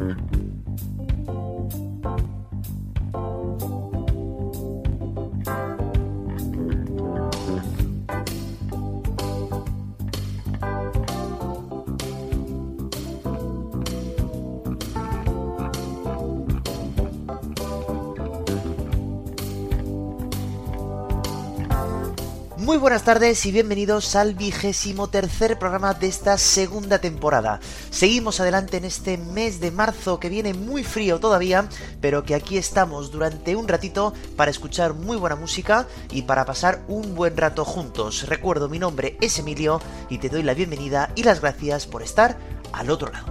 Mm-hmm. Muy buenas tardes y bienvenidos al vigésimo tercer programa de esta segunda temporada. Seguimos adelante en este mes de marzo que viene muy frío todavía, pero que aquí estamos durante un ratito para escuchar muy buena música y para pasar un buen rato juntos. Recuerdo, mi nombre es Emilio y te doy la bienvenida y las gracias por estar al otro lado.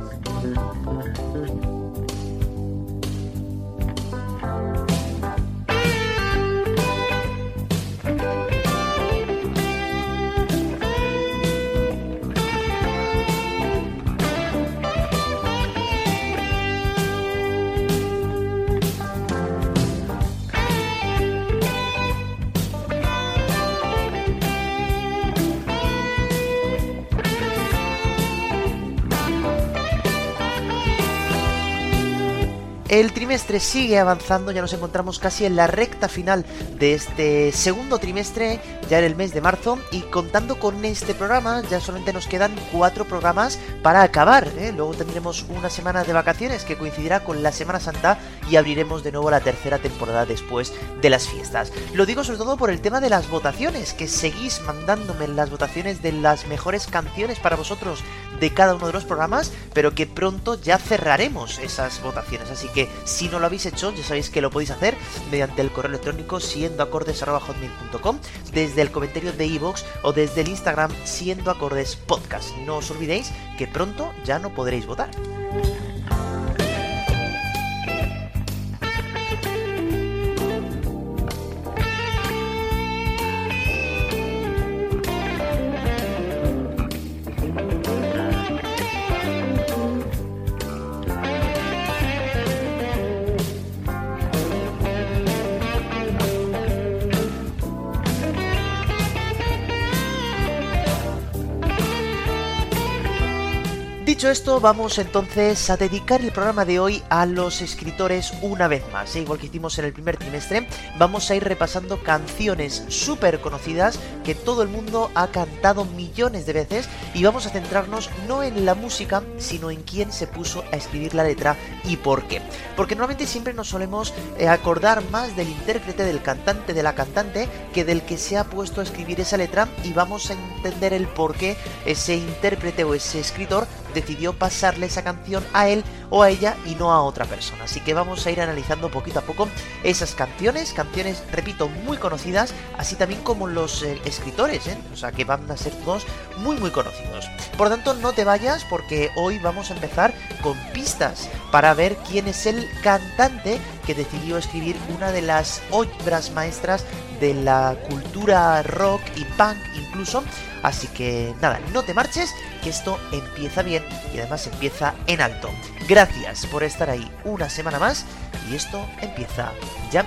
El trimestre sigue avanzando, ya nos encontramos casi en la recta final de este segundo trimestre, ya en el mes de marzo, y contando con este programa, ya solamente nos quedan cuatro programas para acabar. ¿eh? Luego tendremos una semana de vacaciones que coincidirá con la Semana Santa y abriremos de nuevo la tercera temporada después de las fiestas. Lo digo sobre todo por el tema de las votaciones, que seguís mandándome las votaciones de las mejores canciones para vosotros de cada uno de los programas, pero que pronto ya cerraremos esas votaciones. Así que si no lo habéis hecho, ya sabéis que lo podéis hacer mediante el correo electrónico siendoacordes.com, desde el comentario de iVoox o desde el Instagram siendo acordes podcast. No os olvidéis que pronto ya no podréis votar. Esto, vamos entonces a dedicar el programa de hoy a los escritores una vez más. ¿eh? Igual que hicimos en el primer trimestre, vamos a ir repasando canciones súper conocidas que todo el mundo ha cantado millones de veces y vamos a centrarnos no en la música, sino en quién se puso a escribir la letra y por qué. Porque normalmente siempre nos solemos eh, acordar más del intérprete, del cantante, de la cantante, que del que se ha puesto a escribir esa letra y vamos a entender el por qué ese intérprete o ese escritor decidió pasarle esa canción a él o a ella y no a otra persona. Así que vamos a ir analizando poquito a poco esas canciones, canciones, repito, muy conocidas, así también como los eh, escritores, ¿eh? o sea que van a ser todos muy muy conocidos. Por tanto, no te vayas porque hoy vamos a empezar con pistas para ver quién es el cantante que decidió escribir una de las obras maestras de la cultura rock y punk Así que nada, no te marches, que esto empieza bien y además empieza en alto. Gracias por estar ahí una semana más y esto empieza ya.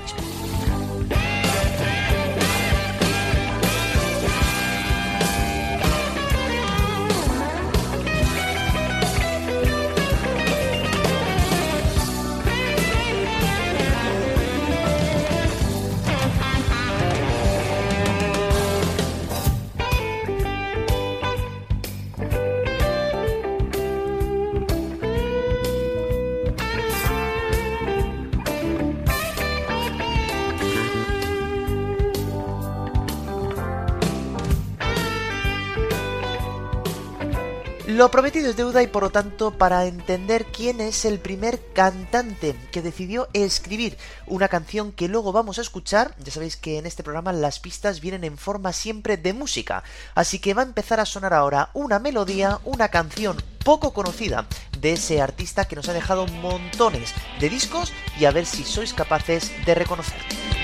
Lo prometido es deuda y por lo tanto para entender quién es el primer cantante que decidió escribir una canción que luego vamos a escuchar, ya sabéis que en este programa las pistas vienen en forma siempre de música, así que va a empezar a sonar ahora una melodía, una canción poco conocida de ese artista que nos ha dejado montones de discos y a ver si sois capaces de reconocerlo.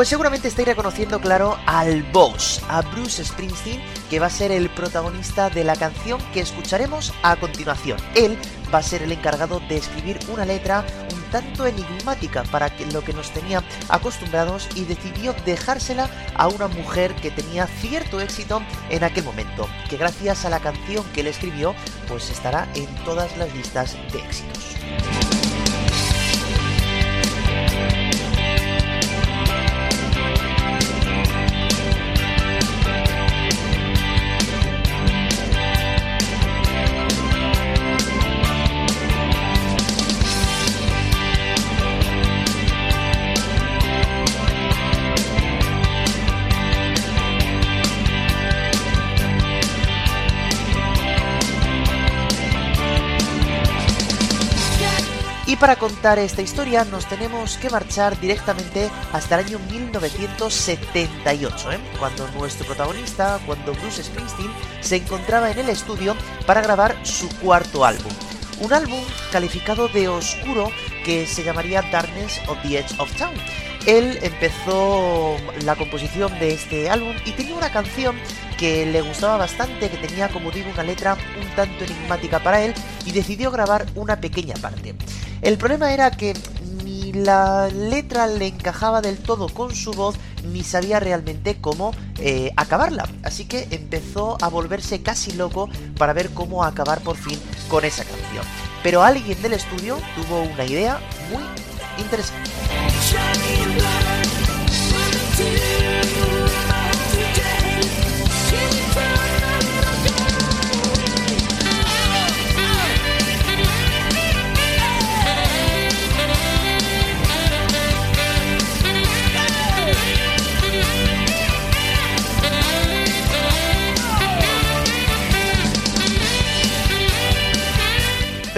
Pues seguramente estáis reconociendo, claro, al boss, a Bruce Springsteen, que va a ser el protagonista de la canción que escucharemos a continuación. Él va a ser el encargado de escribir una letra un tanto enigmática para lo que nos tenía acostumbrados y decidió dejársela a una mujer que tenía cierto éxito en aquel momento, que gracias a la canción que él escribió, pues estará en todas las listas de éxitos. Para contar esta historia nos tenemos que marchar directamente hasta el año 1978, ¿eh? cuando nuestro protagonista, cuando Bruce Springsteen se encontraba en el estudio para grabar su cuarto álbum. Un álbum calificado de oscuro que se llamaría Darkness of the Edge of Town. Él empezó la composición de este álbum y tenía una canción que le gustaba bastante, que tenía como digo una letra un tanto enigmática para él y decidió grabar una pequeña parte. El problema era que ni la letra le encajaba del todo con su voz, ni sabía realmente cómo eh, acabarla. Así que empezó a volverse casi loco para ver cómo acabar por fin con esa canción. Pero alguien del estudio tuvo una idea muy interesante.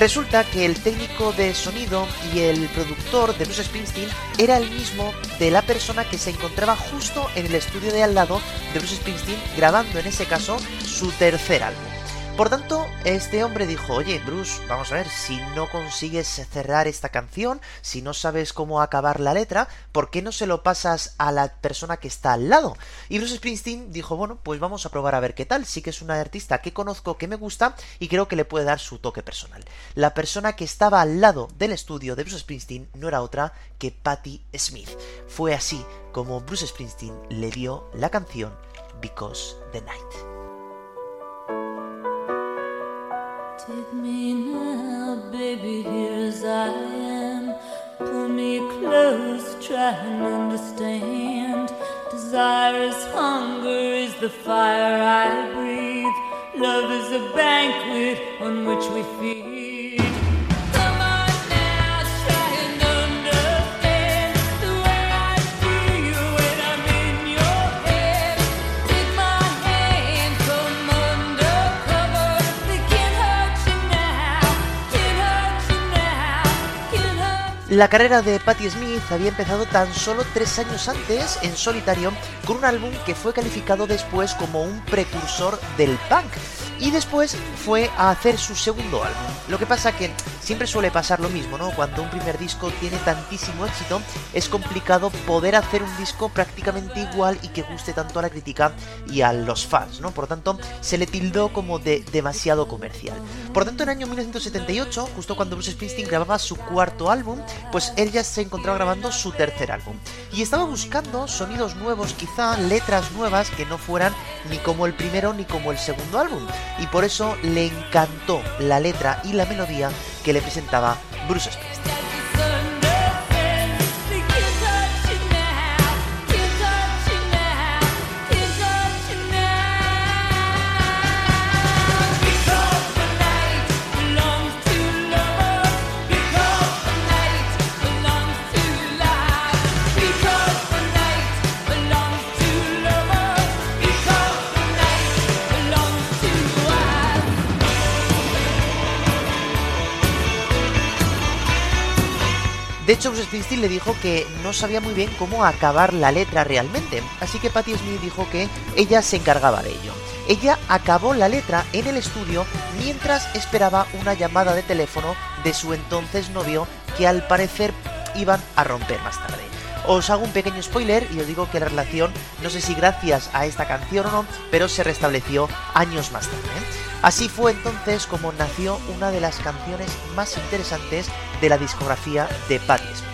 Resulta que el técnico de sonido y el productor de Bruce Springsteen era el mismo de la persona que se encontraba justo en el estudio de al lado de Bruce Springsteen grabando en ese caso su tercer álbum. Por tanto, este hombre dijo, oye, Bruce, vamos a ver, si no consigues cerrar esta canción, si no sabes cómo acabar la letra, ¿por qué no se lo pasas a la persona que está al lado? Y Bruce Springsteen dijo, bueno, pues vamos a probar a ver qué tal, sí que es una artista que conozco, que me gusta y creo que le puede dar su toque personal. La persona que estaba al lado del estudio de Bruce Springsteen no era otra que Patti Smith. Fue así como Bruce Springsteen le dio la canción Because the Night. Take me now, baby, here as I am. Pull me close, try and understand. Desire is hunger, is the fire I breathe. Love is a banquet on which we feed. La carrera de Patti Smith había empezado tan solo tres años antes en solitario con un álbum que fue calificado después como un precursor del punk y después fue a hacer su segundo álbum. Lo que pasa que siempre suele pasar lo mismo, ¿no? Cuando un primer disco tiene tantísimo éxito, es complicado poder hacer un disco prácticamente igual y que guste tanto a la crítica y a los fans, ¿no? Por tanto, se le tildó como de demasiado comercial. Por tanto, en el año 1978, justo cuando Bruce Springsteen grababa su cuarto álbum, pues él ya se encontraba grabando su tercer álbum. Y estaba buscando sonidos nuevos, quizá letras nuevas que no fueran ni como el primero ni como el segundo álbum y por eso le encantó la letra y la melodía que le presentaba Bruce Springsteen. De hecho, Bruce Springsteen le dijo que no sabía muy bien cómo acabar la letra realmente, así que Patti Smith dijo que ella se encargaba de ello. Ella acabó la letra en el estudio mientras esperaba una llamada de teléfono de su entonces novio que al parecer iban a romper más tarde. Os hago un pequeño spoiler y os digo que la relación, no sé si gracias a esta canción o no, pero se restableció años más tarde. Así fue entonces como nació una de las canciones más interesantes de la discografía de Patti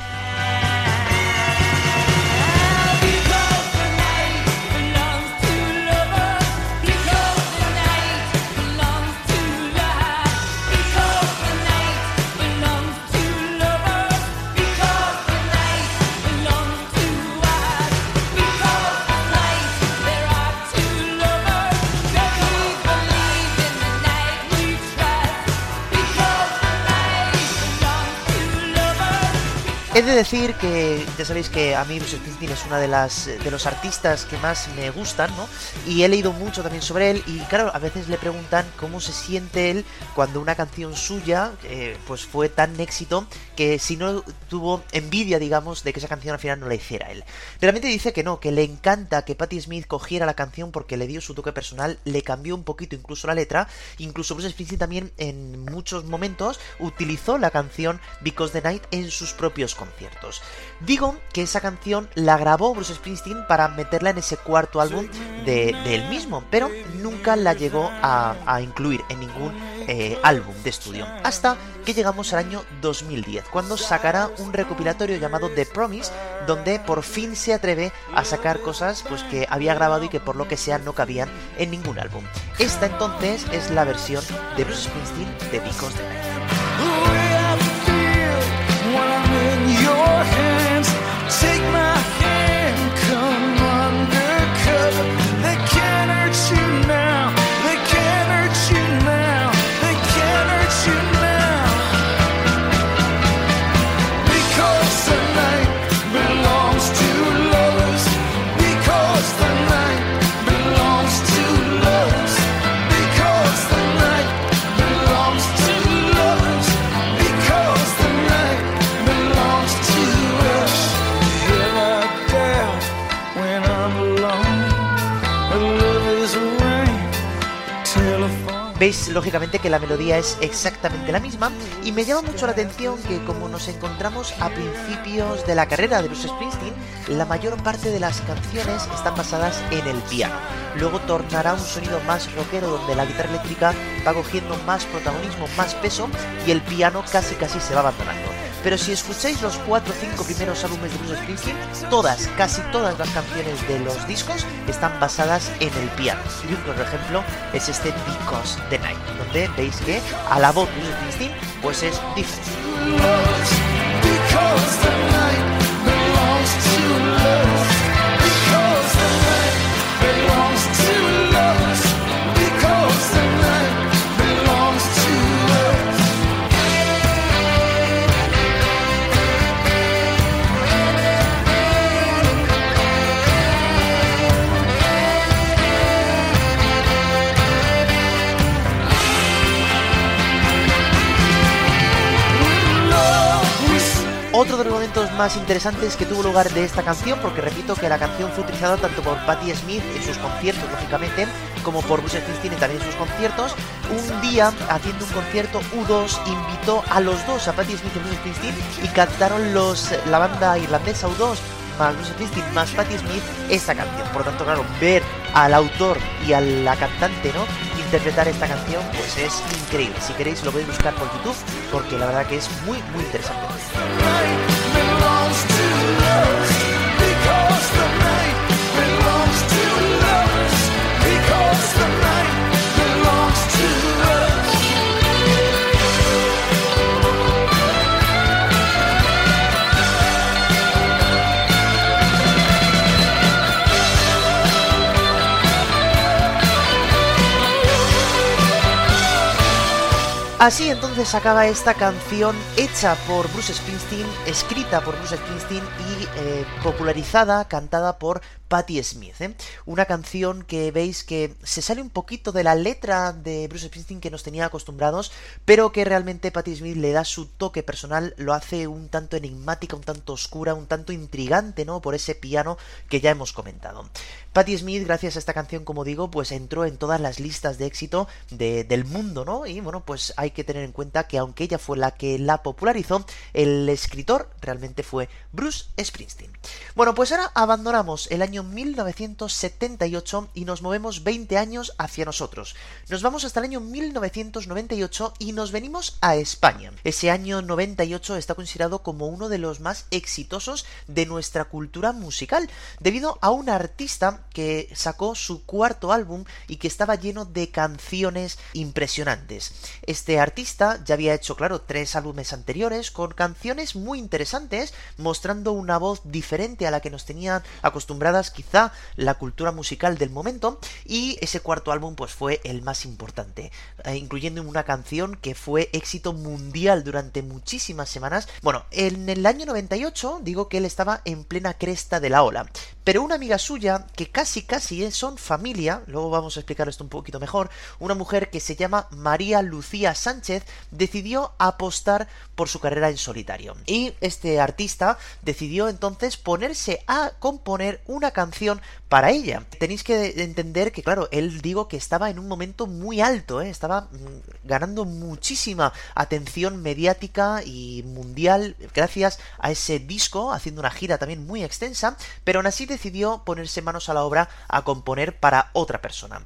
He de decir que ya sabéis que a mí Bruce Springsteen es una de las de los artistas que más me gustan, ¿no? Y he leído mucho también sobre él y claro, a veces le preguntan cómo se siente él cuando una canción suya eh, pues fue tan éxito que si no tuvo envidia, digamos, de que esa canción al final no la hiciera él. Realmente dice que no, que le encanta que Patti Smith cogiera la canción porque le dio su toque personal, le cambió un poquito incluso la letra, incluso Bruce Springsteen también en muchos momentos utilizó la canción Because the Night en sus propios conciertos conciertos. Digo que esa canción la grabó Bruce Springsteen para meterla en ese cuarto álbum de, él mismo, pero nunca la llegó a, incluir en ningún eh, álbum de estudio. Hasta que llegamos al año 2010, cuando sacará un recopilatorio llamado The Promise, donde por fin se atreve a sacar cosas pues que había grabado y que por lo que sea no cabían en ningún álbum. Esta entonces es la versión de Bruce Springsteen de Because the Night. Lógicamente que la melodía es exactamente la misma y me llama mucho la atención que como nos encontramos a principios de la carrera de Bruce Springsteen, la mayor parte de las canciones están basadas en el piano. Luego tornará un sonido más rockero donde la guitarra eléctrica va cogiendo más protagonismo, más peso y el piano casi casi se va abandonando. Pero si escucháis los 4 o 5 primeros álbumes de Bruce Springsteen, todas, casi todas las canciones de los discos están basadas en el piano. Y un claro ejemplo es este Because the Night, donde veis que a la voz de Bruce Springsteen pues es diferente. Más interesantes que tuvo lugar de esta canción, porque repito que la canción fue utilizada tanto por Patti Smith en sus conciertos, lógicamente, como por Bruce Springsteen también en sus conciertos. Un día, haciendo un concierto, U2 invitó a los dos, a Patti Smith y Bruce Springsteen, y cantaron los, la banda irlandesa U2 más Bruce Springsteen más Patti Smith esta canción. Por lo tanto, claro, ver al autor y a la cantante, ¿no? Interpretar esta canción, pues es increíble. Si queréis lo podéis buscar por YouTube, porque la verdad que es muy, muy interesante. Así entonces acaba esta canción hecha por Bruce Springsteen, escrita por Bruce Springsteen y eh, popularizada, cantada por Patti Smith, ¿eh? una canción que veis que se sale un poquito de la letra de Bruce Springsteen que nos tenía acostumbrados, pero que realmente Patti Smith le da su toque personal, lo hace un tanto enigmática, un tanto oscura, un tanto intrigante, ¿no? Por ese piano que ya hemos comentado. Patti Smith, gracias a esta canción, como digo, pues entró en todas las listas de éxito del mundo, ¿no? Y bueno, pues hay que tener en cuenta que aunque ella fue la que la popularizó, el escritor realmente fue Bruce Springsteen. Bueno, pues ahora abandonamos el año 1978 y nos movemos 20 años hacia nosotros. Nos vamos hasta el año 1998 y nos venimos a España. Ese año 98 está considerado como uno de los más exitosos de nuestra cultura musical, debido a un artista que sacó su cuarto álbum y que estaba lleno de canciones impresionantes. Este artista ya había hecho, claro, tres álbumes anteriores con canciones muy interesantes, mostrando una voz diferente a la que nos tenían acostumbradas quizá la cultura musical del momento, y ese cuarto álbum pues fue el más importante, eh, incluyendo una canción que fue éxito mundial durante muchísimas semanas. Bueno, en el año 98 digo que él estaba en plena cresta de la ola, pero una amiga suya que casi casi son familia, luego vamos a explicar esto un poquito mejor, una mujer que se llama María Lucía Sánchez decidió apostar por su carrera en solitario. Y este artista decidió entonces ponerse a componer una canción para ella. Tenéis que entender que, claro, él digo que estaba en un momento muy alto, ¿eh? estaba mm, ganando muchísima atención mediática y mundial gracias a ese disco, haciendo una gira también muy extensa, pero aún así decidió ponerse manos a la obra a componer para otra persona.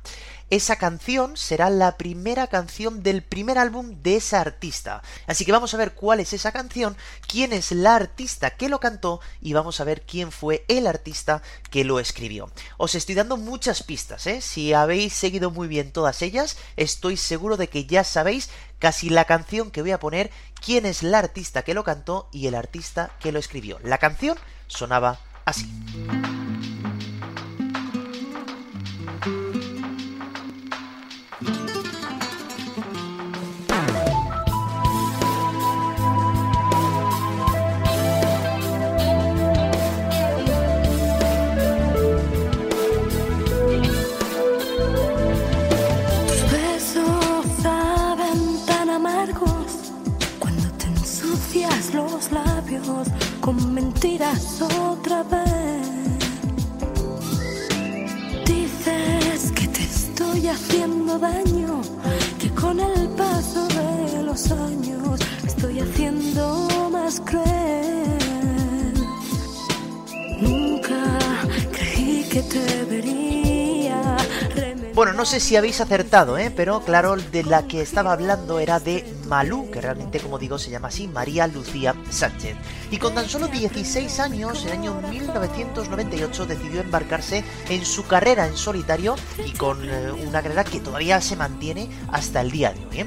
Esa canción será la primera canción del primer álbum de esa artista. Así que vamos a ver cuál es esa canción, quién es la artista que lo cantó y vamos a ver quién fue el artista que lo escribió. Os estoy dando muchas pistas, ¿eh? Si habéis seguido muy bien todas ellas, estoy seguro de que ya sabéis casi la canción que voy a poner, quién es la artista que lo cantó y el artista que lo escribió. La canción sonaba así. Bueno, no sé si habéis acertado, ¿eh? pero claro, de la que estaba hablando era de Malú, que realmente, como digo, se llama así, María Lucía Sánchez. Y con tan solo 16 años, en el año 1998, decidió embarcarse en su carrera en solitario y con eh, una carrera que todavía se mantiene hasta el día de hoy. ¿eh?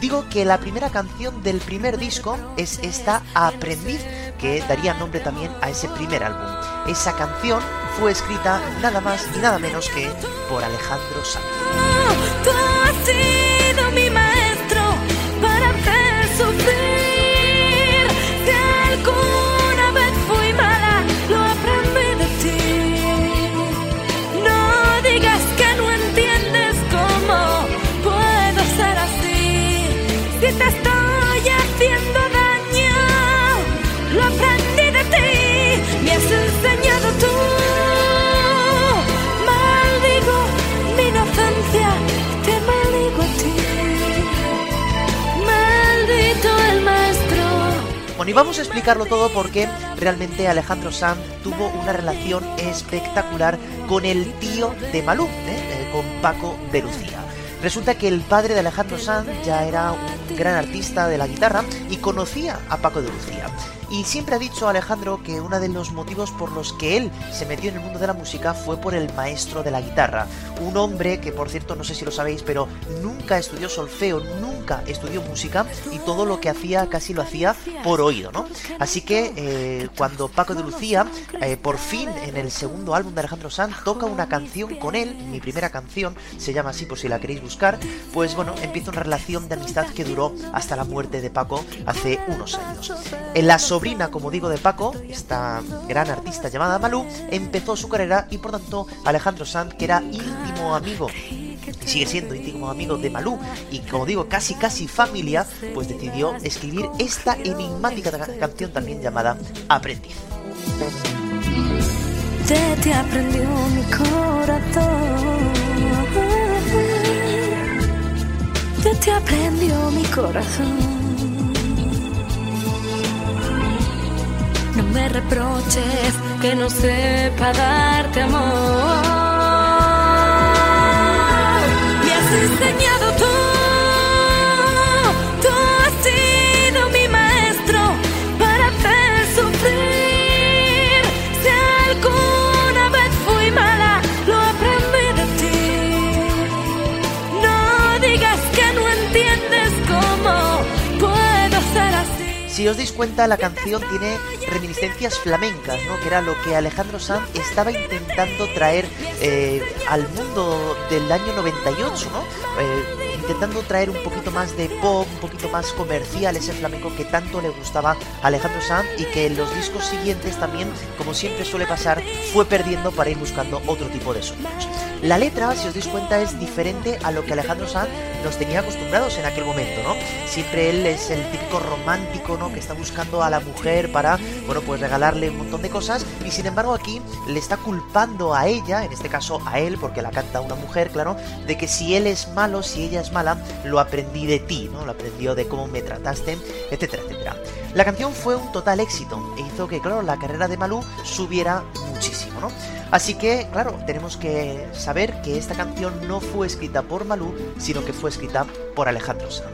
Digo que la primera canción del primer disco es esta Aprendiz, que daría nombre también a ese primer álbum. Esa canción fue escrita nada más y nada menos que por Alejandro Sanz. Vamos a explicarlo todo porque realmente Alejandro Sanz tuvo una relación espectacular con el tío de Malú, ¿eh? Eh, con Paco de Lucía. Resulta que el padre de Alejandro Sanz ya era un gran artista de la guitarra y conocía a Paco de Lucía. Y siempre ha dicho Alejandro que uno de los motivos por los que él se metió en el mundo de la música fue por el maestro de la guitarra. Un hombre que, por cierto, no sé si lo sabéis, pero nunca estudió solfeo, nunca estudió música y todo lo que hacía casi lo hacía por oído, ¿no? Así que eh, cuando Paco de Lucía, eh, por fin en el segundo álbum de Alejandro Sanz, toca una canción con él, mi primera canción, se llama así por si la queréis buscar, pues bueno, empieza una relación de amistad que duró hasta la muerte de Paco hace unos años. En sobrina, como digo, de Paco, esta gran artista llamada Malú, empezó su carrera y por tanto Alejandro Sanz, que era íntimo amigo y sigue siendo íntimo amigo de Malú y como digo casi casi familia, pues decidió escribir esta enigmática canción también llamada Aprendiz. Aprendió mi corazón. Aprendió mi corazón. Me reproches que no sepa darte amor. Me has enseñado Si os dais cuenta, la canción tiene reminiscencias flamencas, ¿no? Que era lo que Alejandro Sanz estaba intentando traer eh, al mundo del año 98, ¿no? Eh, intentando traer un poquito más de pop, un poquito más comercial, ese flamenco que tanto le gustaba a Alejandro Sanz y que en los discos siguientes también, como siempre suele pasar, fue perdiendo para ir buscando otro tipo de sonidos. La letra, si os dais cuenta, es diferente a lo que Alejandro Sanz nos tenía acostumbrados en aquel momento, ¿no? Siempre él es el típico romántico, ¿no? Que está buscando a la mujer para, bueno, pues regalarle un montón de cosas y sin embargo aquí le está culpando a ella, en este caso a él, porque la canta una mujer, claro, de que si él es malo, si ella es mala, lo aprendí de ti, ¿no? Lo aprendió de cómo me trataste, etcétera, etcétera. La canción fue un total éxito e hizo que, claro, la carrera de Malú subiera muchísimo, ¿no? Así que, claro, tenemos que saber que esta canción no fue escrita por Malú, sino que fue escrita por Alejandro Sanz.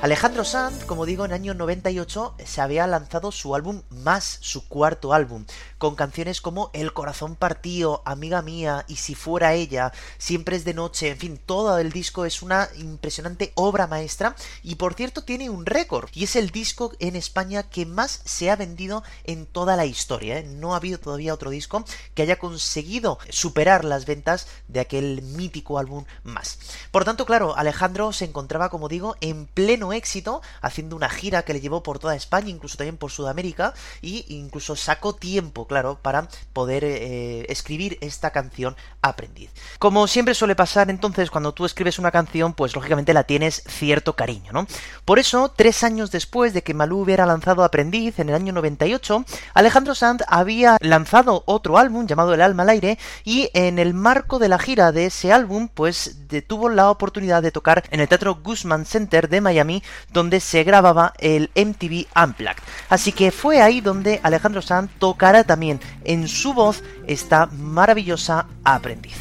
Alejandro Sanz, como digo, en año 98 se había lanzado su álbum Más, su cuarto álbum, con canciones como El corazón partido, Amiga mía y Si fuera ella, Siempre es de noche, en fin, todo el disco es una impresionante obra maestra y por cierto tiene un récord y es el disco en España que más se ha vendido en toda la historia. ¿eh? No ha habido todavía otro disco que haya conseguido superar las ventas de aquel mítico álbum Más. Por tanto, claro, Alejandro se encontraba, como digo, en pleno éxito, haciendo una gira que le llevó por toda España, incluso también por Sudamérica, y incluso sacó tiempo, claro, para poder eh, escribir esta canción Aprendiz. Como siempre suele pasar entonces cuando tú escribes una canción, pues lógicamente la tienes cierto cariño, ¿no? Por eso, tres años después de que Malú hubiera lanzado Aprendiz en el año 98, Alejandro Sanz había lanzado otro álbum llamado El alma al aire y en el marco de la gira de ese álbum, pues tuvo la oportunidad de tocar en el Teatro Guzman Center de Miami donde se grababa el MTV Unplugged. Así que fue ahí donde Alejandro Sanz tocará también en su voz esta maravillosa aprendiz.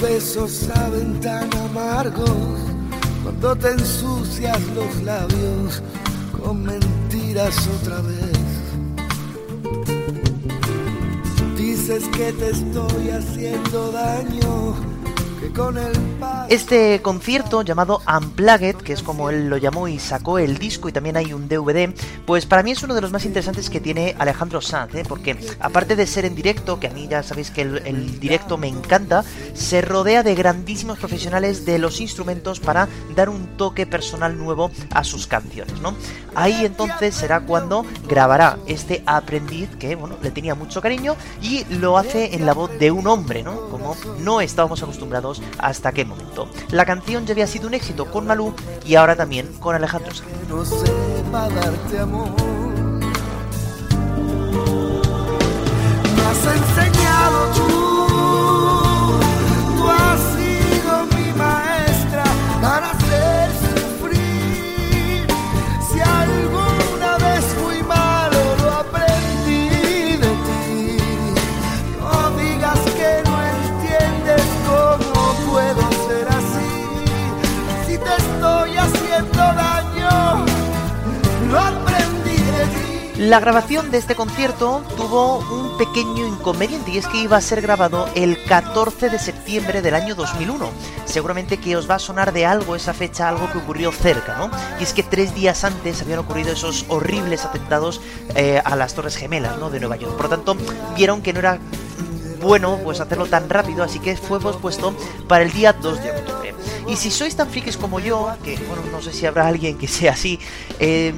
Besos saben tan amargos cuando te ensucias los labios mentiras otra vez. Dices que te estoy haciendo daño, Este concierto llamado Unplugged, que es como él lo llamó y sacó el disco y también hay un DVD, pues para mí es uno de los más interesantes que tiene Alejandro Sanz, ¿eh? porque aparte de ser en directo, que a mí ya sabéis que el, el directo me encanta, se rodea de grandísimos profesionales de los instrumentos para dar un toque personal nuevo a sus canciones, ¿no? Ahí entonces será cuando grabará este aprendiz que, bueno, le tenía mucho cariño y lo hace en la voz de un hombre, ¿no? Como no estábamos acostumbrados hasta aquel momento. La canción ya había sido un éxito con Malú y ahora también con Alejandro Sanz. darte amor. La grabación de este concierto tuvo un pequeño inconveniente y es que iba a ser grabado el 14 de septiembre del año 2001. Seguramente que os va a sonar de algo esa fecha, algo que ocurrió cerca, ¿no? Y es que tres días antes habían ocurrido esos horribles atentados eh, a las Torres Gemelas, ¿no? De Nueva York. Por lo tanto, vieron que no era mm, bueno pues hacerlo tan rápido, así que fue pospuesto para el día 2 de octubre. Y si sois tan frikis como yo, que bueno, no sé si habrá alguien que sea así, eh,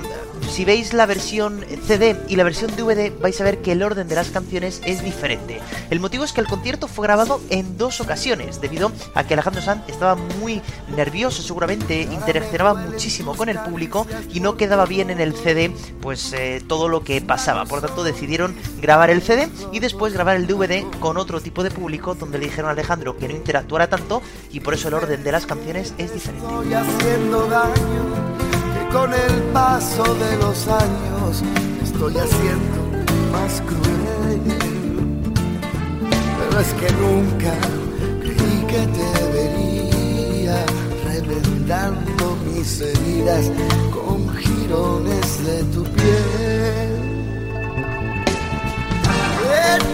si veis la versión CD y la versión DVD vais a ver que el orden de las canciones es diferente. El motivo es que el concierto fue grabado en dos ocasiones, debido a que Alejandro Sanz estaba muy nervioso seguramente, interaccionaba muchísimo con el público y no quedaba bien en el CD pues eh, todo lo que pasaba. Por tanto decidieron grabar el CD y después grabar el DVD con otro tipo de público donde le dijeron a Alejandro que no interactuara tanto y por eso el orden de las canciones es diferente con el paso de los años estoy haciendo más cruel. Pero es que nunca creí que te vería reventando mis heridas con jirones de tu piel.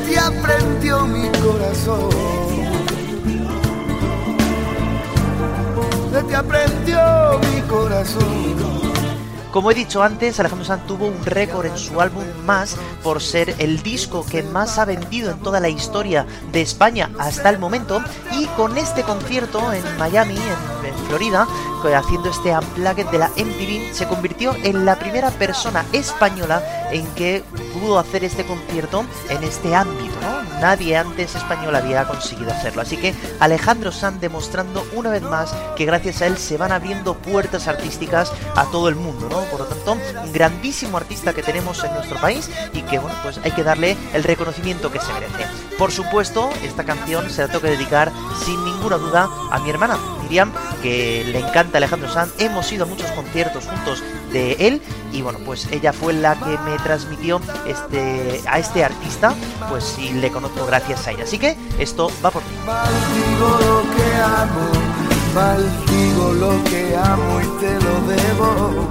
te aprendió mi corazón. te aprendió mi corazón. Como he dicho antes, Alejandro Sanz tuvo un récord en su álbum Más por ser el disco que más ha vendido en toda la historia de España hasta el momento y con este concierto en Miami, en, Florida, haciendo este unplugged de la MTV, se convirtió en la primera persona española en que pudo hacer este concierto en este ámbito, ¿no? Nadie antes español había conseguido hacerlo. Así que Alejandro Sanz demostrando una vez más que gracias a él se van abriendo puertas artísticas a todo el mundo. Por lo tanto, un grandísimo artista que tenemos en nuestro país y que, bueno, pues hay que darle el reconocimiento que se merece. Por supuesto, esta canción se la tengo que dedicar sin ninguna duda a mi hermana, Miriam, que le encanta Alejandro Sanz. Hemos ido a muchos conciertos juntos de él y bueno, pues ella fue la que me transmitió este a este artista, pues sí le conozco gracias a ella. Así que esto va por debo,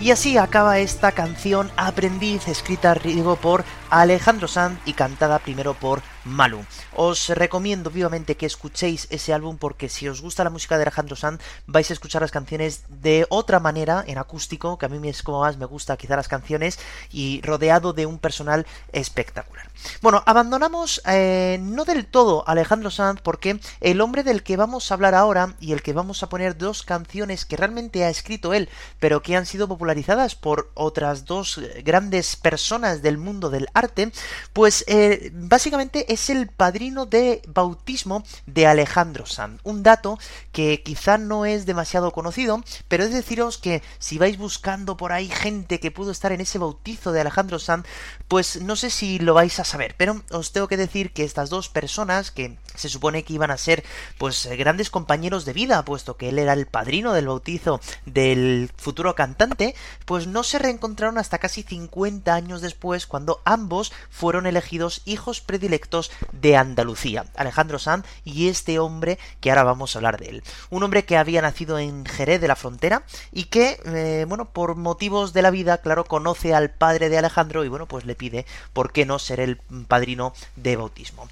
Y así acaba esta canción Aprendiz, escrita digo por Alejandro Sanz y cantada primero por Malu. Os recomiendo vivamente que escuchéis ese álbum porque si os gusta la música de Alejandro Sanz vais a escuchar las canciones de otra manera, en acústico, que a mí es como más me gusta quizá las canciones, y rodeado de un personal espectacular. Bueno, abandonamos eh, no del todo a Alejandro Sanz porque el hombre del que vamos a hablar ahora y el que vamos a poner dos canciones que realmente ha escrito él, pero que han sido popularizadas por otras dos grandes personas del mundo del arte, pues eh, básicamente es el padrino de bautismo de Alejandro Sanz. Un dato que quizá no es demasiado conocido, pero es deciros que si vais buscando por ahí gente que pudo estar en ese bautizo de Alejandro Sanz, pues no sé si lo vais a saber, pero os tengo que decir que estas dos personas que se supone que iban a ser pues grandes compañeros de vida, puesto que él era el padrino del bautizo del futuro cantante, pues no se reencontraron hasta casi 50 años después cuando ambos fueron elegidos hijos predilectos de Andalucía, Alejandro Sanz y este hombre que ahora vamos a hablar de él. Un hombre que había nacido en Jerez de la Frontera y que, eh, bueno, por motivos de la vida, claro, conoce al padre de Alejandro y bueno, pues le pide, ¿por qué no ser el padrino de bautismo?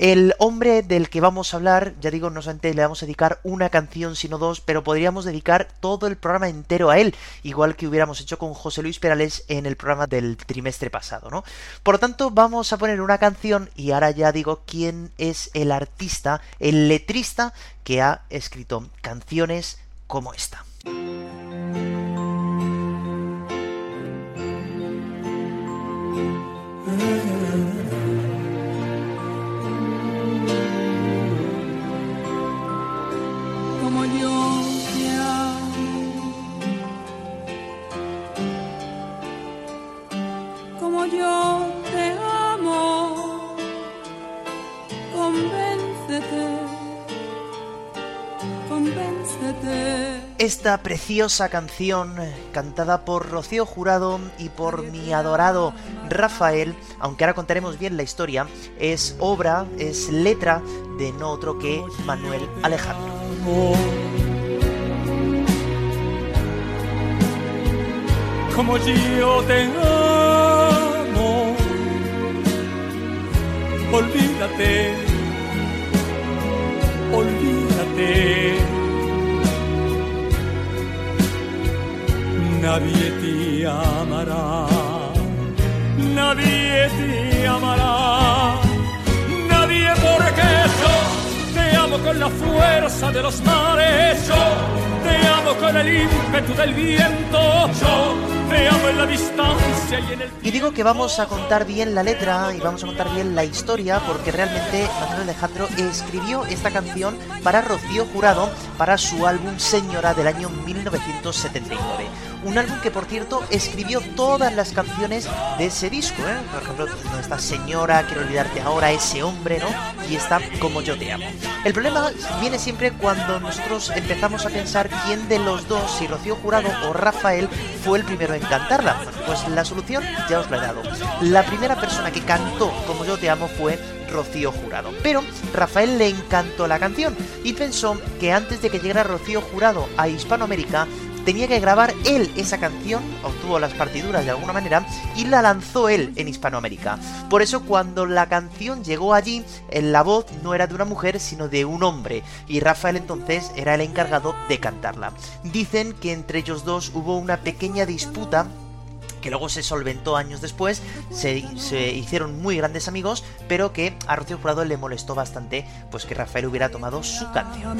El hombre del que vamos a hablar, ya digo, no solamente le vamos a dedicar una canción, sino dos, pero podríamos dedicar todo el programa entero a él, igual que hubiéramos hecho con José Luis Perales en el programa del trimestre pasado, ¿no? Por lo tanto, vamos a poner una canción y ahora ya digo quién es el artista, el letrista que ha escrito canciones como esta. Esta preciosa canción cantada por Rocío Jurado y por mi adorado Rafael, aunque ahora contaremos bien la historia, es obra, es letra de no otro que Manuel Alejandro. Como yo te amo, olvídate, olvídate nadie te amará, nadie te amará, nadie porque yo te amo con la fuerza de los mares, yo te amo con el ímpetu del viento, yo la distancia y en el... Y digo que vamos a contar bien la letra y vamos a contar bien la historia porque realmente Manuel Alejandro escribió esta canción para Rocío Jurado para su álbum Señora del año 1979. Un álbum que, por cierto, escribió todas las canciones de ese disco, ¿eh? Por ejemplo, esta señora, quiero olvidarte ahora, ese hombre, ¿no? Y está como yo te amo. El problema viene siempre cuando nosotros empezamos a pensar quién de los dos, si Rocío Jurado o Rafael, fue el primero en cantarla. Pues la solución ya os la he dado. La primera persona que cantó como yo te amo fue Rocío Jurado. Pero Rafael le encantó la canción y pensó que antes de que llegara Rocío Jurado a Hispanoamérica, tenía que grabar él esa canción, obtuvo las partituras de alguna manera y la lanzó él en Hispanoamérica. Por eso cuando la canción llegó allí, la voz no era de una mujer sino de un hombre y Rafael entonces era el encargado de cantarla. Dicen que entre ellos dos hubo una pequeña disputa que luego se solventó años después, se, hicieron muy grandes amigos, pero que a Rocío Jurado le molestó bastante pues que Rafael hubiera tomado su canción.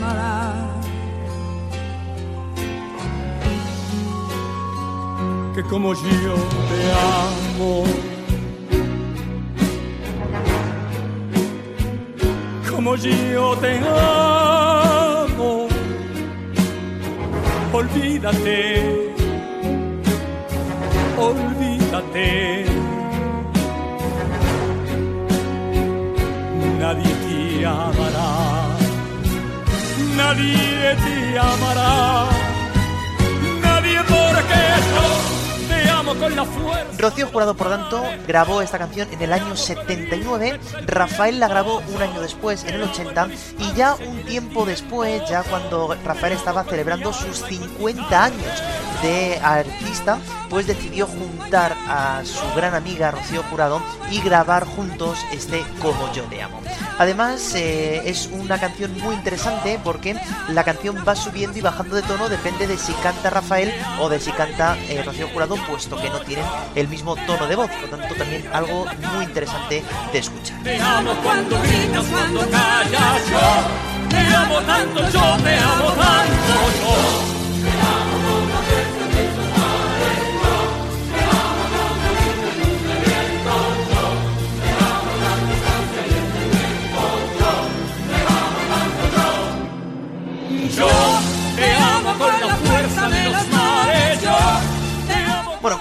Que como yo te amo. Como yo te amo, olvídate, olvídate. Nadie te amará, nadie te amará, Rocío Jurado, por tanto, grabó esta canción en el año 79, Rafael la grabó un año después, en el 80, y ya un tiempo después, ya cuando Rafael estaba celebrando sus 50 años de artista, pues decidió juntar a su gran amiga Rocío Jurado y grabar juntos este Como yo te amo. Además, eh, es una canción muy interesante porque la canción va subiendo y bajando de tono, depende de si canta Rafael o de si canta eh, Rocío Jurado, puesto que no tienen el mismo tono de voz, por lo tanto también algo muy interesante de escuchar. Te amo cuando gritas, cuando yo te amo tanto, yo te amo tanto, yo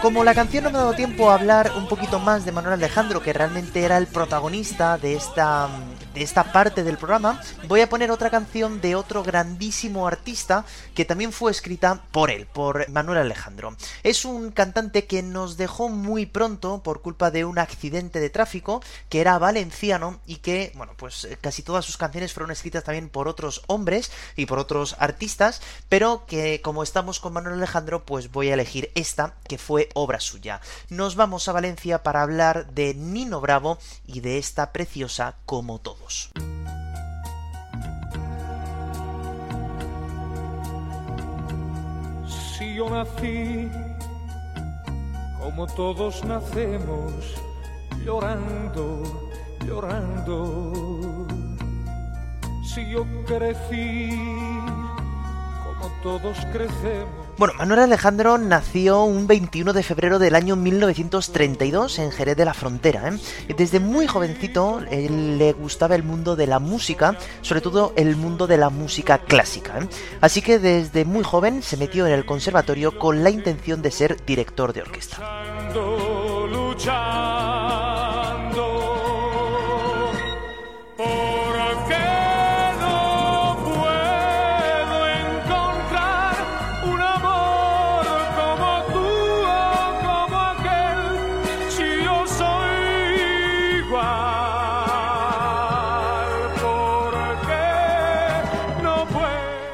como la canción no me ha dado tiempo a hablar un poquito más de Manuel Alejandro, que realmente era el protagonista de esta de esta parte del programa, voy a poner otra canción de otro grandísimo artista que también fue escrita por él, por Manuel Alejandro. Es un cantante que nos dejó muy pronto por culpa de un accidente de tráfico, que era valenciano y que, bueno, pues eh, casi todas sus canciones fueron escritas también por otros hombres y por otros artistas, pero que como estamos con Manuel Alejandro, pues voy a elegir esta, que fue obra suya. Nos vamos a Valencia para hablar de Nino Bravo y de esta preciosa como todo. Si yo nací como todos nacemos, llorando, llorando. Si yo crecí como todos crecemos bueno, Manuel Alejandro nació un 21 de febrero del año 1932 en Jerez de la Frontera. ¿eh? Desde muy jovencito le gustaba el mundo de la música, sobre todo el mundo de la música clásica. ¿eh? Así que desde muy joven se metió en el conservatorio con la intención de ser director de orquesta.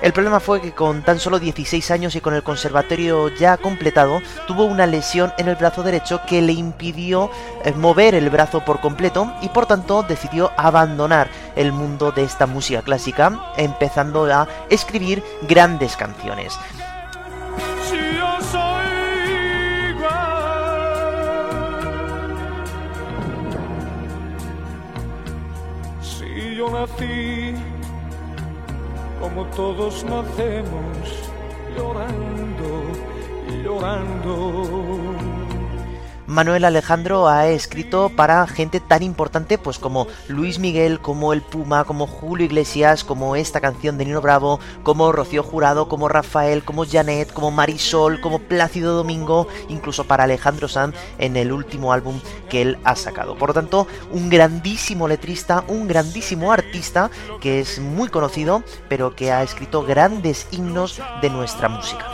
El problema fue que con tan solo 16 años y con el conservatorio ya completado, tuvo una lesión en el brazo derecho que le impidió eh, mover el brazo por completo y por tanto decidió abandonar el mundo de esta música clásica, empezando a escribir grandes canciones. Si yo nací como todos nacemos, llorando, llorando. Manuel Alejandro ha escrito para gente tan importante pues como Luis Miguel, como El Puma, como Julio Iglesias, como esta canción de Nino Bravo, como Rocío Jurado, como Rafael, como Janet, como Marisol, como Plácido Domingo, incluso para Alejandro Sanz en el último álbum que él ha sacado. Por lo tanto, un grandísimo letrista, un grandísimo artista que es muy conocido, pero que ha escrito grandes himnos de nuestra música.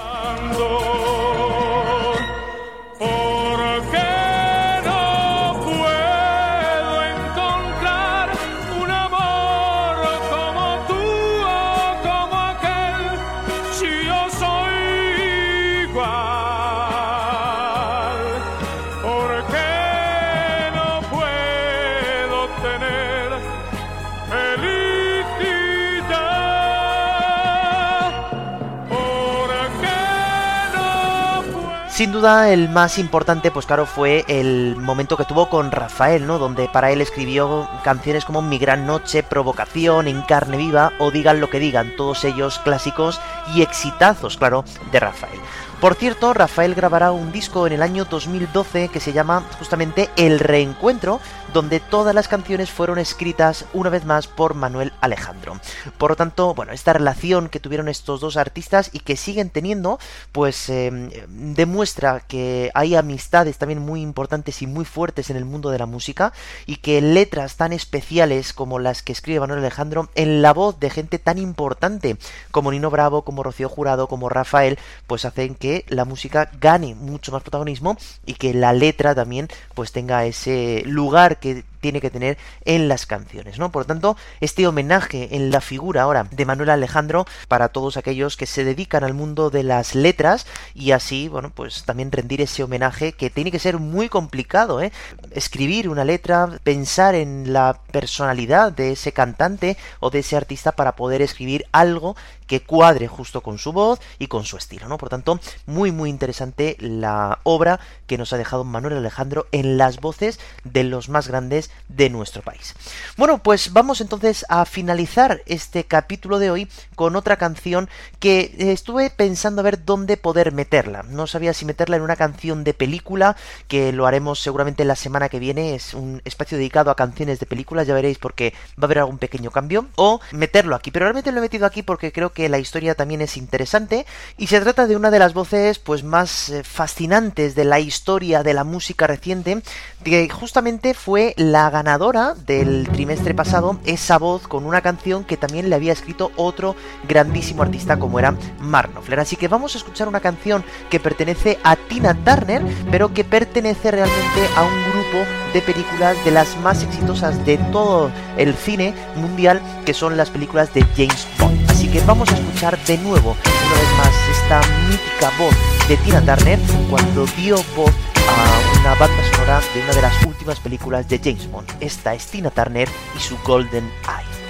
Sin duda el más importante, pues claro, fue el momento que tuvo con Rafael, ¿no? Donde para él escribió canciones como Mi Gran Noche, Provocación, En Carne Viva o Digan lo que digan, todos ellos clásicos y exitazos, claro, de Rafael. Por cierto, Rafael grabará un disco en el año 2012 que se llama justamente El Reencuentro, donde todas las canciones fueron escritas una vez más por Manuel Alejandro. Por lo tanto, bueno, esta relación que tuvieron estos dos artistas y que siguen teniendo, pues eh, demuestra que hay amistades también muy importantes y muy fuertes en el mundo de la música y que letras tan especiales como las que escribe Manuel Alejandro en la voz de gente tan importante como Nino Bravo, como Rocío Jurado, como Rafael, pues hacen que la música gane mucho más protagonismo y que la letra también pues tenga ese lugar que tiene que tener en las canciones, ¿no? Por tanto, este homenaje en la figura ahora de Manuel Alejandro para todos aquellos que se dedican al mundo de las letras y así, bueno, pues también rendir ese homenaje que tiene que ser muy complicado, ¿eh? Escribir una letra, pensar en la personalidad de ese cantante o de ese artista para poder escribir algo que cuadre justo con su voz y con su estilo, ¿no? Por tanto, muy muy interesante la obra que nos ha dejado Manuel Alejandro en las voces de los más grandes de nuestro país. Bueno, pues vamos entonces a finalizar este capítulo de hoy con otra canción que estuve pensando a ver dónde poder meterla. No sabía si meterla en una canción de película, que lo haremos seguramente la semana que viene, es un espacio dedicado a canciones de películas, ya veréis porque va a haber algún pequeño cambio, o meterlo aquí, pero realmente lo he metido aquí porque creo que la historia también es interesante y se trata de una de las voces pues más eh, fascinantes de la historia de la música reciente, que justamente fue la ganadora del trimestre pasado, esa voz con una canción que también le había escrito otro grandísimo artista como era Mark Knopfler. Así que vamos a escuchar una canción que pertenece a Tina Turner, pero que pertenece realmente a un grupo de películas de las más exitosas de todo el cine mundial, que son las películas de James Bond. Así que vamos a escuchar de nuevo, una vez más, esta mítica voz de Tina Turner cuando dio voz a una banda sonora de una de las últimas películas de James Bond. Esta es Tina Turner y su Golden Eye.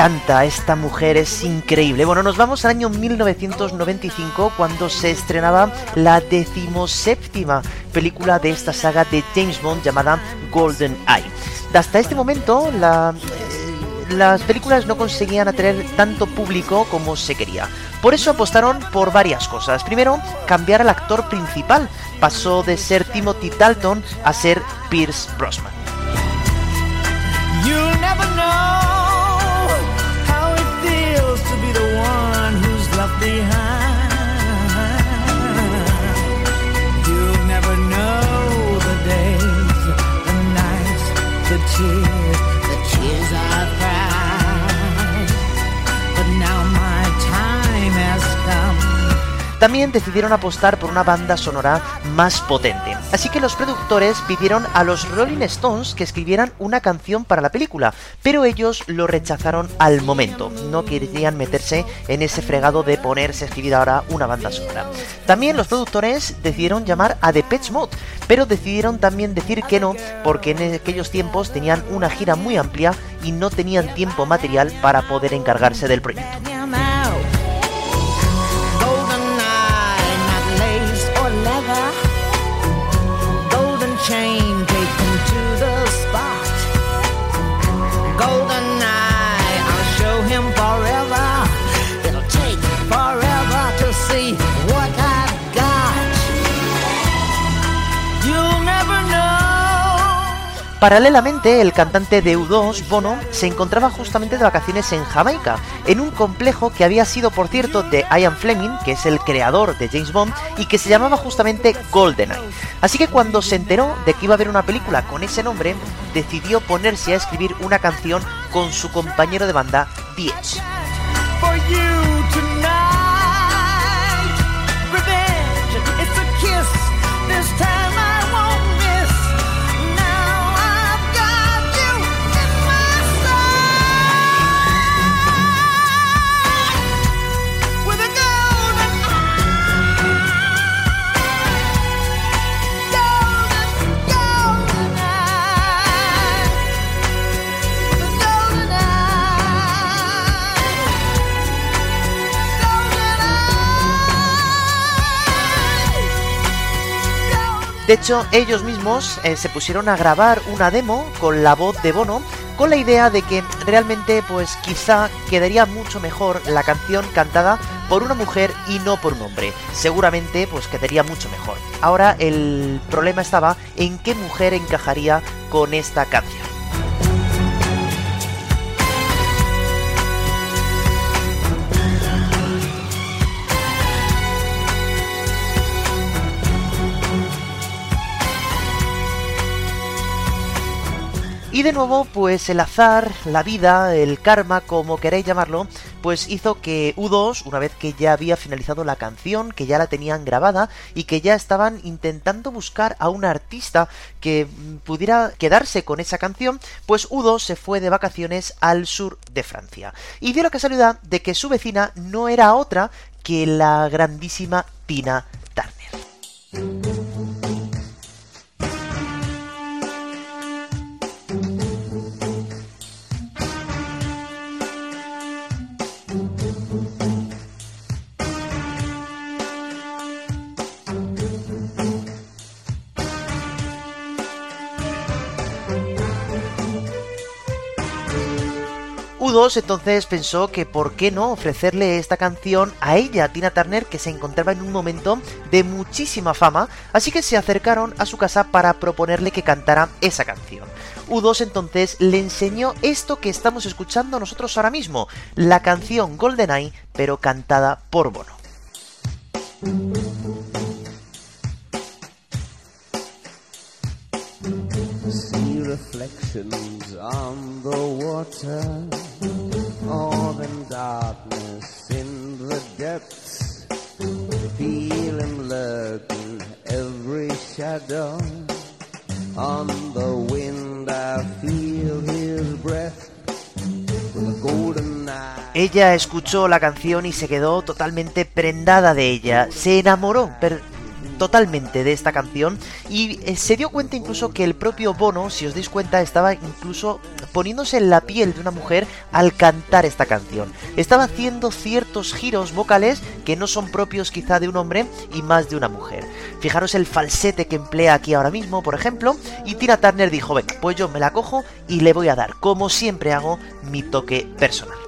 Cómo canta esta mujer es increíble. Bueno, nos vamos al año 1995 cuando se estrenaba la decimoséptima película de esta saga de James Bond llamada Golden Eye. Hasta este momento eh, las películas no conseguían atraer tanto público como se quería. Por eso apostaron por varias cosas. Primero, cambiar al actor principal. Pasó de ser Timothy Dalton a ser Pierce Brosnan. Tears, the tears I've cried. También decidieron apostar por una banda sonora más potente. Así que los productores pidieron a los Rolling Stones que escribieran una canción para la película, pero ellos lo rechazaron al momento. No querían meterse en ese fregado de ponerse a escribir ahora una banda sonora. También los productores decidieron llamar a The Pet Mode, pero decidieron también decir que no, porque en aquellos tiempos tenían una gira muy amplia y no tenían tiempo material para poder encargarse del proyecto. Paralelamente, el cantante de U2, Bono, se encontraba justamente de vacaciones en Jamaica, en un complejo que había sido, por cierto, de Ian Fleming, que es el creador de James Bond, y que se llamaba justamente GoldenEye. Así que cuando se enteró de que iba a haber una película con ese nombre, decidió ponerse a escribir una canción con su compañero de banda, The De hecho, ellos mismos eh, se pusieron a grabar una demo con la voz de Bono, con la idea de que realmente, pues quizá quedaría mucho mejor la canción cantada por una mujer y no por un hombre. Seguramente, pues quedaría mucho mejor. Ahora el problema estaba en qué mujer encajaría con esta canción. Y de nuevo, pues el azar, la vida, el karma, como queréis llamarlo, pues hizo que U2, una vez que ya había finalizado la canción, que ya la tenían grabada y que ya estaban intentando buscar a un artista que mm, pudiera quedarse con esa canción, pues U2 se fue de vacaciones al sur de Francia. Y dio la casualidad de que su vecina no era otra que la grandísima Tina Turner. U2 entonces pensó que por qué no ofrecerle esta canción a ella, Tina Turner, que se encontraba en un momento de muchísima fama, así que se acercaron a su casa para proponerle que cantara esa canción. U2 entonces le enseñó esto que estamos escuchando nosotros ahora mismo, la canción GoldenEye, pero cantada por Bono. Reflections on the water, more than darkness in the depths. Feel him lurking every shadow. On the wind I feel his breath. Ella escuchó la canción y se quedó totalmente prendada de ella, se enamoró per- totalmente de esta canción y eh, se dio cuenta incluso que el propio Bono, si os dais cuenta, estaba incluso poniéndose en la piel de una mujer al cantar esta canción. Estaba haciendo ciertos giros vocales que no son propios quizá de un hombre y más de una mujer. Fijaros el falsete que emplea aquí ahora mismo, por ejemplo, y Tina Turner dijo, ven, pues yo me la cojo y le voy a dar, como siempre hago, mi toque personal.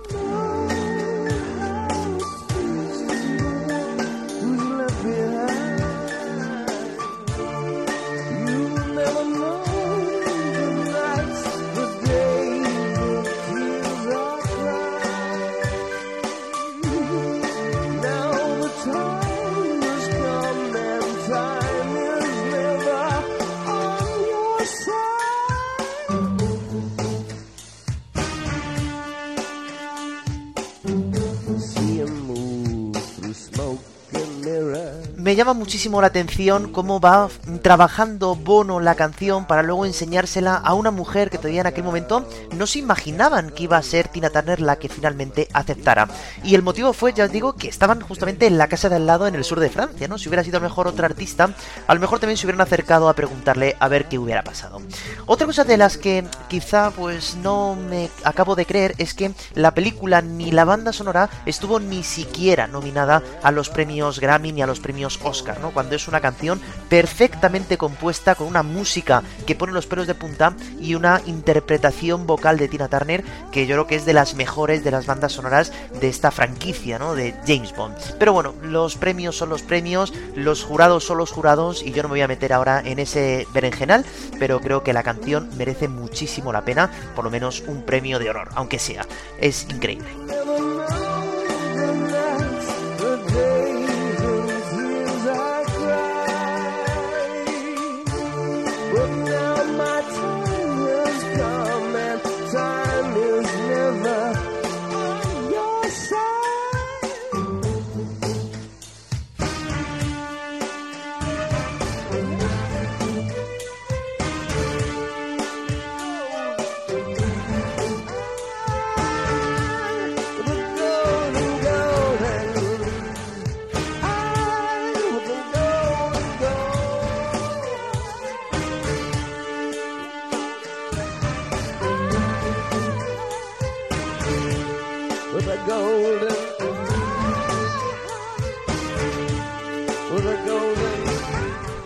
Me llama muchísimo la atención cómo va trabajando Bono la canción para luego enseñársela a una mujer que todavía en aquel momento no se imaginaban que iba a ser Tina Turner la que finalmente aceptara. Y el motivo fue, ya os digo, que estaban justamente en la casa de al lado en el sur de Francia, ¿no? Si hubiera sido mejor otra artista, a lo mejor también se hubieran acercado a preguntarle a ver qué hubiera pasado. Otra cosa de las que quizá pues no me acabo de creer es que la película ni la banda sonora estuvo ni siquiera nominada a los premios Grammy ni a los premios Oscar, ¿no? Cuando es una canción perfectamente compuesta con una música que pone los pelos de punta y una interpretación vocal de Tina Turner que yo creo que es de las mejores de las bandas sonoras de esta franquicia, ¿no? De James Bond. Pero bueno, los premios son los premios, los jurados son los jurados y yo no me voy a meter ahora en ese berenjenal, pero creo que la canción merece muchísimo la pena, por lo menos un premio de honor, aunque sea. Es increíble.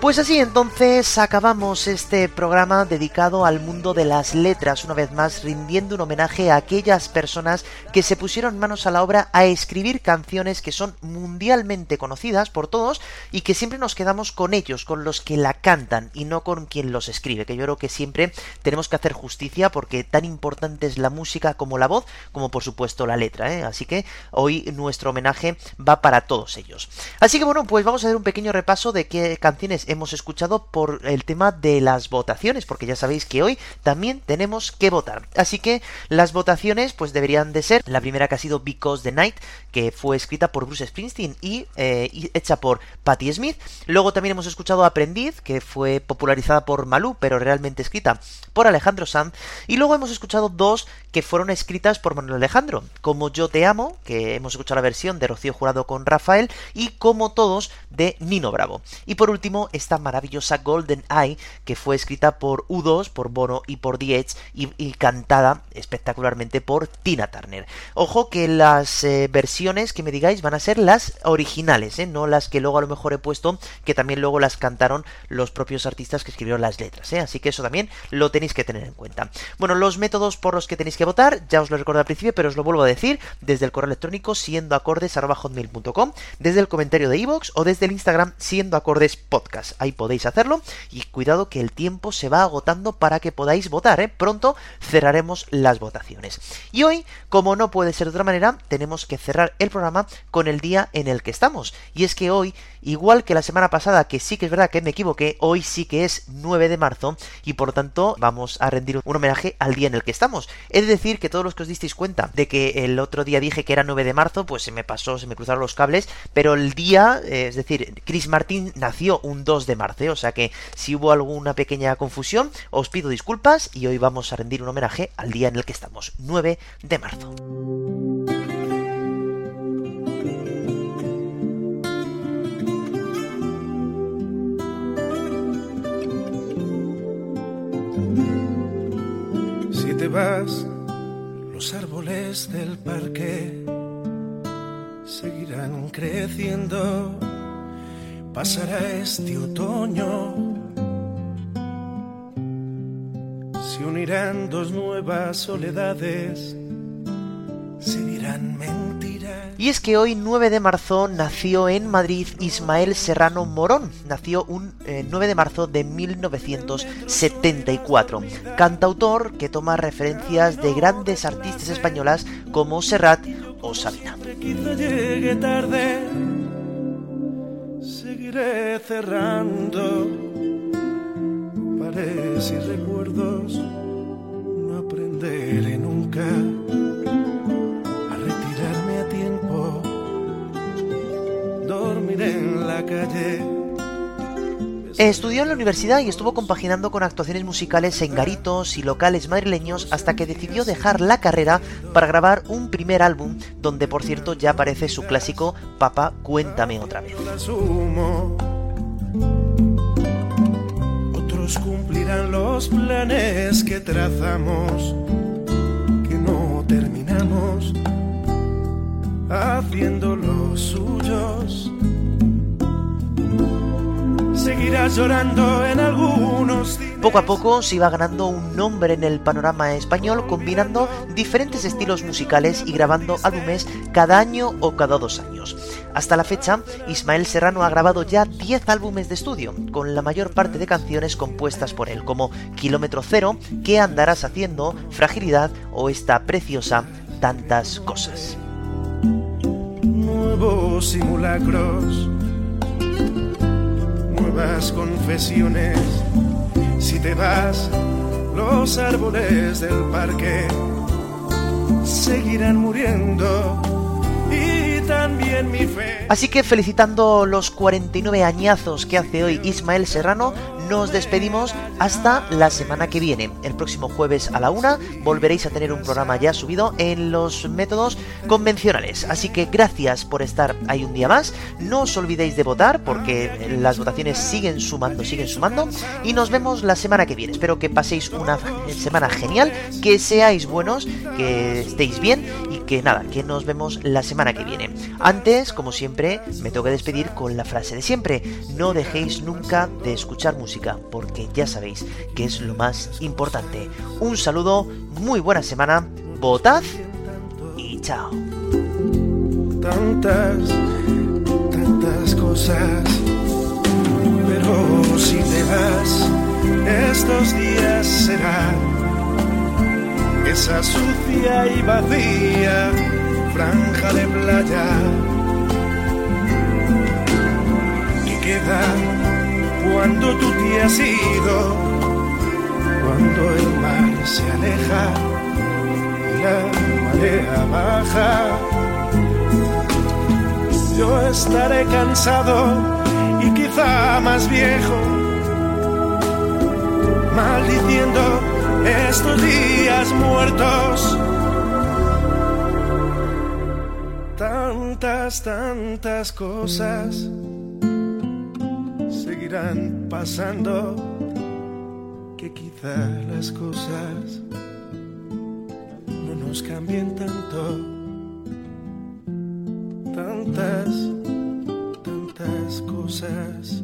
Pues así entonces acabamos este programa dedicado al mundo de las letras, una vez más rindiendo un homenaje a aquellas personas que se pusieron manos a la obra a escribir canciones que son mundialmente conocidas por todos y que siempre nos quedamos con ellos, con los que la cantan y no con quien los escribe, que yo creo que siempre tenemos que hacer justicia porque tan importante es la música como la voz, como por supuesto la letra, ¿eh? así que hoy nuestro homenaje va para todos ellos. Así que bueno, pues vamos a hacer un pequeño repaso de qué canciones hemos escuchado por el tema de las votaciones, porque ya sabéis que hoy también tenemos que votar. Así que las votaciones pues deberían de ser, la primera que ha sido Because the Night, que fue escrita por Bruce Springsteen y, eh, hecha por Patti Smith. Luego también hemos escuchado Aprendiz, que fue popularizada por Malú, pero realmente escrita por Alejandro Sanz. Y luego hemos escuchado dos que fueron escritas por Manuel Alejandro, como Yo Te Amo, que hemos escuchado la versión de Rocío Jurado con Rafael, y como todos de Nino Bravo. Y por último, esta maravillosa Golden Eye, que fue escrita por U2, por Bono y por Edge, y, cantada espectacularmente por Tina Turner. Ojo que las eh, versiones que me digáis van a ser las originales, ¿eh? no las que luego a lo mejor he puesto, que también luego las cantaron los propios artistas que escribieron las letras. ¿eh? Así que eso también lo tenéis que tener en cuenta. Bueno, los métodos por los que tenéis que votar, ya os lo recuerdo al principio, pero os lo vuelvo a decir, desde el correo electrónico siendo desde el comentario de iVoox o desde el Instagram siendo acordes podcast. Ahí podéis hacerlo y cuidado que el tiempo se va agotando para que podáis votar, ¿eh? Pronto cerraremos las votaciones. Y hoy, como no puede ser de otra manera, tenemos que cerrar el programa con el día en el que estamos. Y es que hoy, igual que la semana pasada, que sí que es verdad que me equivoqué, hoy sí que es 9 de marzo y por tanto vamos a rendir un homenaje al día en el que estamos. He de decir que todos los que os disteis cuenta de que el otro día dije que era 9 de marzo, pues se me pasó, se me cruzaron los cables, pero el día, eh, es decir, Chris Martin nació un 2 de marzo, ¿eh? o sea que si hubo alguna pequeña confusión, os pido disculpas y hoy vamos a rendir un homenaje al día en el que estamos, 9 de marzo. Los árboles del parque seguirán creciendo. Pasará este otoño. Se unirán dos nuevas soledades. Se dirán mentiras. Y es que hoy 9 de marzo nació en Madrid Ismael Serrano Morón. Nació un eh, 9 de marzo de 1974. Cantautor que toma referencias de grandes artistas españolas como Serrat o Sabina. Quizá llegue tarde. Seguiré cerrando y recuerdos. No aprenderé nunca Estudió en la universidad y estuvo compaginando con actuaciones musicales en garitos y locales madrileños hasta que decidió dejar la carrera para grabar un primer álbum donde por cierto ya aparece su clásico Papá, cuéntame otra vez. Otros cumplirán los planes que trazamos, que no terminamos haciendo los suyos. Seguirás llorando en algunos. Poco a poco se iba ganando un nombre en el panorama español combinando diferentes estilos musicales y grabando álbumes cada año o cada dos años. Hasta la fecha, Ismael Serrano ha grabado ya 10 álbumes de estudio, con la mayor parte de canciones compuestas por él, como Kilómetro Cero, ¿Qué andarás haciendo?, Fragilidad o esta preciosa Tantas cosas. nuevos simulacros, confesiones. Si te vas, los árboles del parque seguirán muriendo y también mi fe. Así que felicitando los 49 añazos que hace hoy Ismael Serrano, nos despedimos hasta la semana que viene. El próximo jueves a la una volveréis a tener un programa ya subido en los métodos convencionales. Así que gracias por estar ahí un día más. No os olvidéis de votar porque las votaciones siguen sumando, siguen sumando. Y nos vemos la semana que viene. Espero que paséis una semana genial, que seáis buenos, que estéis bien y que nada, que nos vemos la semana que viene. Antes, como siempre, me tengo que despedir con la frase de siempre. No dejéis nunca de escuchar porque ya sabéis que es lo más importante. Un saludo, muy buena semana, votad y chao. tantas, tantas cosas. Pero si te vas, estos días serán esa sucia y vacía franja de playa que queda cuando tú te has ido, cuando el mar se aleja y la marea baja. Yo estaré cansado y quizá más viejo, maldiciendo estos días muertos. Tantas, tantas cosas seguirán pasando que quizá las cosas no nos cambien tanto. Tantas, tantas cosas